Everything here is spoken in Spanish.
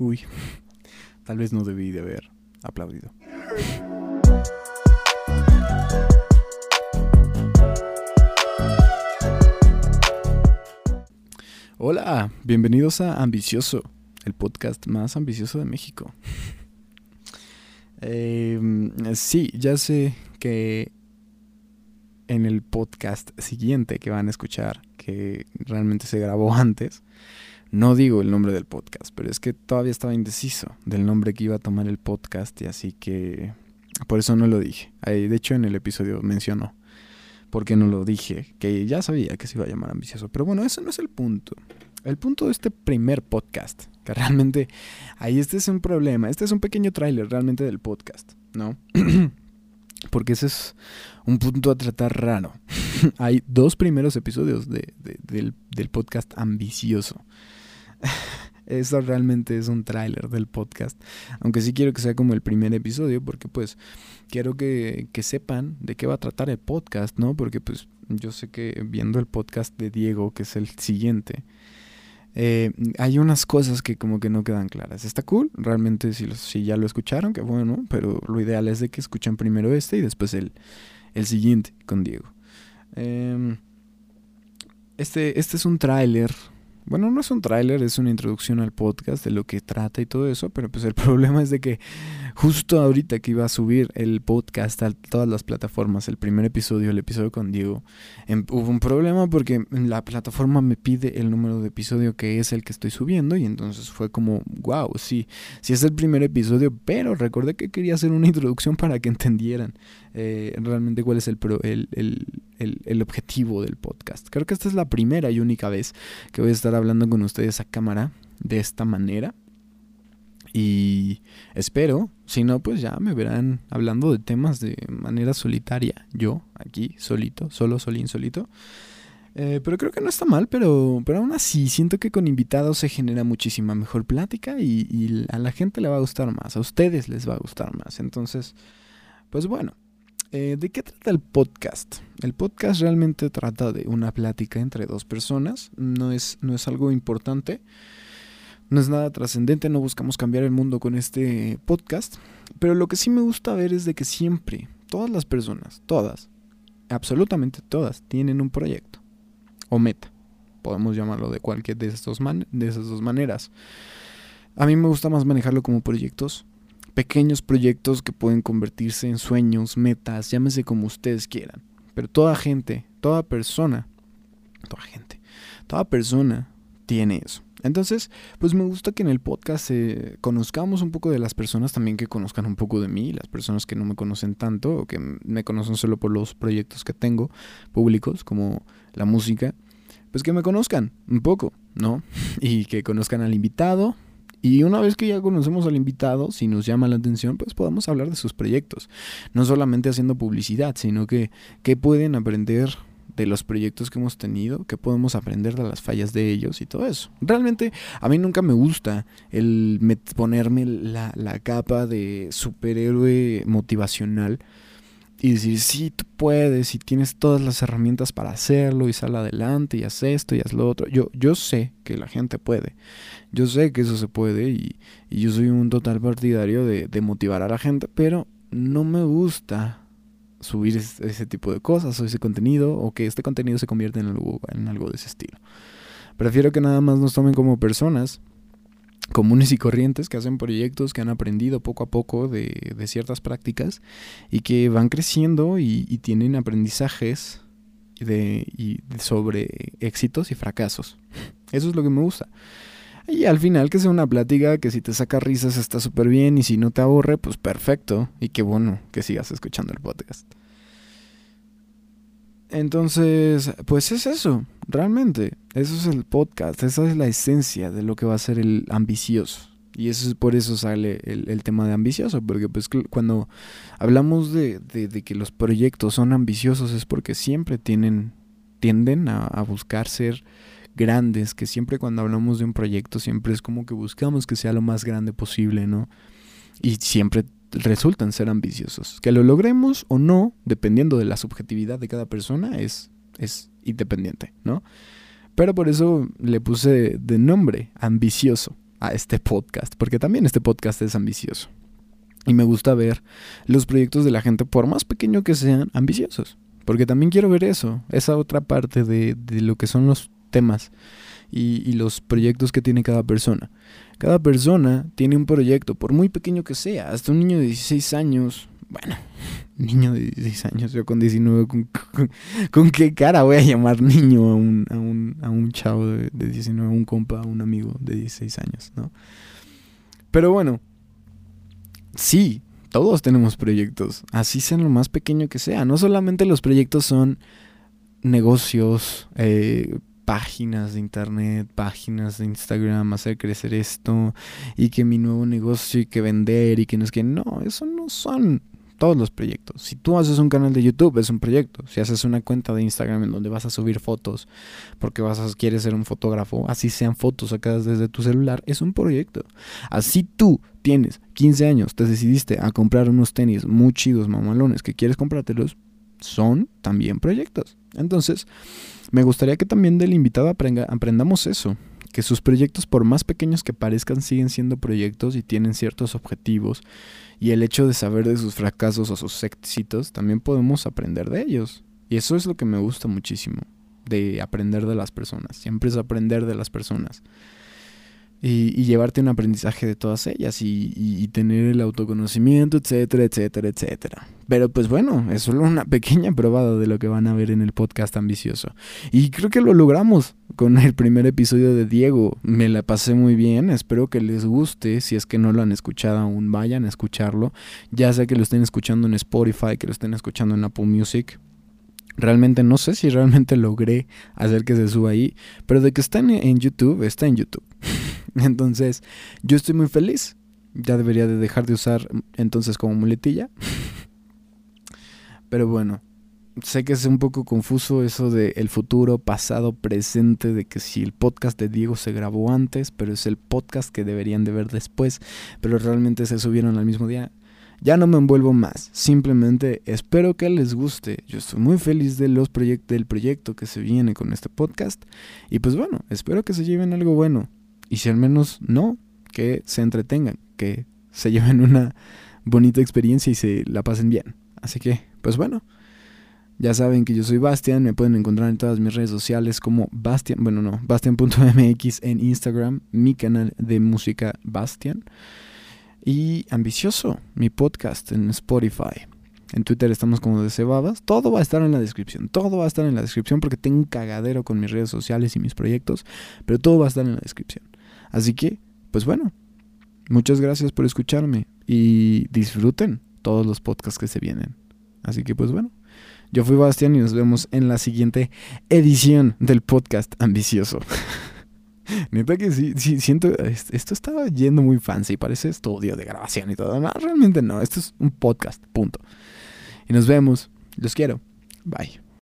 Uy, tal vez no debí de haber aplaudido. Hola, bienvenidos a Ambicioso, el podcast más ambicioso de México. Em, sí, ya sé que en el podcast siguiente que van a escuchar, que realmente se grabó antes, no digo el nombre del podcast, pero es que todavía estaba indeciso del nombre que iba a tomar el podcast y así que por eso no lo dije. De hecho en el episodio mencionó por qué no lo dije, que ya sabía que se iba a llamar ambicioso, pero bueno, eso no es el punto. El punto de este primer podcast, que realmente ahí este es un problema, este es un pequeño tráiler realmente del podcast, ¿no? porque ese es un punto a tratar raro. Hay dos primeros episodios de, del, podcast ambicioso. Eso realmente es un tráiler del podcast. Aunque sí quiero que sea como el primer episodio, porque pues quiero que, que, sepan de qué va a tratar el podcast, ¿no? Porque pues yo sé que viendo el podcast de Diego, que es el siguiente, eh, hay unas cosas que como que no quedan claras. Está cool, realmente si, si ya lo escucharon, que bueno, pero lo ideal es de que escuchen primero este y después el, el siguiente con Diego. Em, este, este es un tráiler bueno, no es un tráiler, es una introducción al podcast de lo que trata y todo eso, pero pues el problema es de que justo ahorita que iba a subir el podcast a todas las plataformas, el primer episodio, el episodio con Diego, em, hubo un problema porque la plataforma me pide el número de episodio que es el que estoy subiendo y entonces fue como, wow, sí, sí es el primer episodio, pero recordé que quería hacer una introducción para que entendieran eh, realmente cuál es el, el, el, el objetivo del podcast. Creo que esta es la primera y única vez que voy a estar hablando con ustedes a cámara de esta manera. Y espero, si no, pues ya me verán hablando de temas de manera solitaria, yo aquí, solito, solo, solín, solito. Eh, pero creo que no está mal, pero, pero aún así siento que con invitados se genera muchísima mejor plática y a la gente le va a gustar más, a ustedes les va a gustar más. Entonces, pues bueno, eh, ¿De qué trata el podcast? El podcast realmente trata de una plática entre dos personas, no es, no es algo importante, no es nada trascendente, no buscamos cambiar el mundo con este podcast, pero lo que sí me gusta ver es de que siempre, todas las personas, todas, absolutamente todas, tienen un proyecto o meta, podemos llamarlo de cualquier de, estos de esas dos maneras. A mí me gusta más manejarlo como proyectos pequeños proyectos que pueden convertirse en sueños, metas, llámese como ustedes quieran. Pero toda gente, toda persona, toda gente, toda persona tiene eso. Entonces, pues me gusta que en el podcast eh, conozcamos un poco de las personas también que conozcan un poco de mí, las personas que no me conocen tanto o que me conocen solo por los proyectos que tengo públicos, como la música, pues que me conozcan un poco, ¿no? Y que conozcan al invitado, y una vez que ya conocemos al invitado, si nos llama la atención, pues podemos hablar de sus proyectos. No solamente haciendo publicidad, sino que qué pueden aprender de los proyectos que hemos tenido, qué podemos aprender de las fallas de ellos y todo eso. Realmente a mí nunca me gusta el ponerme la, la capa de superhéroe motivacional y decir, sí, tú puedes y tienes todas las herramientas para hacerlo y sal adelante y haz esto y haz lo otro. Yo, yo sé que la gente puede, yo sé que eso se puede y, yo soy un total partidario de, motivar a la gente, pero no me gusta subir ese, tipo de cosas o ese contenido o que este contenido se convierta en algo, en algo de ese estilo. Prefiero que nada más nos tomen como personas comunes y corrientes que hacen proyectos que han aprendido poco a poco de, ciertas prácticas y que van creciendo y, tienen aprendizajes de, sobre éxitos y fracasos. Eso es lo que me gusta. Y al final que sea una plática que si te saca risas está súper bien y si no te aburre, pues perfecto. Y qué bueno que sigas escuchando el podcast. Entonces, pues es eso, realmente. Eso es el podcast, esa es la esencia de lo que va a ser el ambicioso. Y eso es por eso sale el, tema de ambicioso, porque pues cuando hablamos de, de, que los proyectos son ambiciosos es porque siempre tienen, tienden a, a buscar ser grandes, que siempre cuando hablamos de un proyecto siempre es como que buscamos que sea lo más grande posible, ¿no? Y siempre resultan ser ambiciosos. Que lo logremos o no, dependiendo de la subjetividad de cada persona, es, es independiente, ¿no? Pero por eso le puse de nombre ambicioso, a este podcast, porque también este podcast es ambicioso. Y me gusta ver los proyectos de la gente, por más pequeño que sean, ambiciosos. Porque también quiero ver eso, esa otra parte de, de lo que son los temas y, y, los proyectos que tiene cada persona. Cada persona tiene un proyecto, por muy pequeño que sea. Hasta un niño de 16 años, bueno, niño de 16 años, yo con 19, ¿con, qué cara voy a llamar niño a un, a un, a un chavo de, de 19, a un compa, a un amigo de 16 años, ¿no? Pero bueno, sí, todos tenemos proyectos, así sea lo más pequeño que sea. No solamente los proyectos son negocios, eh, páginas de internet, páginas de Instagram, hacer crecer esto y que mi nuevo negocio y que vender y que no es que no, eso no son todos los proyectos. Si tú haces un canal de YouTube, es un proyecto. Si haces una cuenta de Instagram en donde vas a subir fotos porque vas a, quieres ser un fotógrafo, así sean fotos sacadas desde tu celular, es un proyecto. Así tú tienes 15 años, te decidiste a comprar unos tenis muy chidos, mamalones, que quieres comprártelos, son también proyectos. Entonces, me gustaría que también del invitado aprendamos eso, que sus proyectos, por más pequeños que parezcan, siguen siendo proyectos y tienen ciertos objetivos. Y el hecho de saber de sus fracasos o sus éxitos, también podemos aprender de ellos. Y eso es lo que me gusta muchísimo, de aprender de las personas. Siempre es aprender de las personas y, llevarte un aprendizaje de todas ellas y, tener el autoconocimiento, etcétera, etcétera, etcétera. Pero pues bueno, es solo una pequeña probada de lo que van a ver en el podcast ambicioso. Y creo que lo logramos con el primer episodio de Diego. Me la pasé muy bien, espero que les guste. Si es que no lo han escuchado aún, vayan a escucharlo. Ya sea que lo estén escuchando en Spotify, que lo estén escuchando en Apple Music. Realmente no sé si realmente logré hacer que se suba ahí, pero de que está en YouTube, está en YouTube. Entonces, yo estoy muy feliz. Ya debería de dejar de usar entonces como muletilla. Pero bueno, sé que es un poco confuso eso de el futuro, pasado, presente, de que si el podcast de Diego se grabó antes, pero es el podcast que deberían de ver después, pero realmente se subieron al mismo día. Ya no me envuelvo más, simplemente espero que les guste. Yo estoy muy feliz de los del proyecto que se viene con este podcast y pues bueno, espero que se lleven algo bueno. Y si al menos no, que se entretengan, que se lleven una bonita experiencia y se la pasen bien. Así que, pues bueno, ya saben que yo soy Bastian, me pueden encontrar en todas mis redes sociales como Bastian, bueno no, bastian.mx en Instagram, mi canal de música Bastian. Y Ambicioso, mi podcast en Spotify. En Twitter estamos como de Cebadas. Todo va a estar en la descripción. Todo va a estar en la descripción porque tengo un cagadero con mis redes sociales y mis proyectos. Pero todo va a estar en la descripción. Así que, pues bueno, muchas gracias por escucharme y disfruten todos los podcasts que se vienen. Así que, pues bueno, yo fui Bastián y nos vemos en la siguiente edición del podcast ambicioso. Neta que sí, sí, siento, esto estaba yendo muy fancy, parece estudio de grabación y todo. No, realmente no, esto es un podcast, punto. Y nos vemos, los quiero, bye.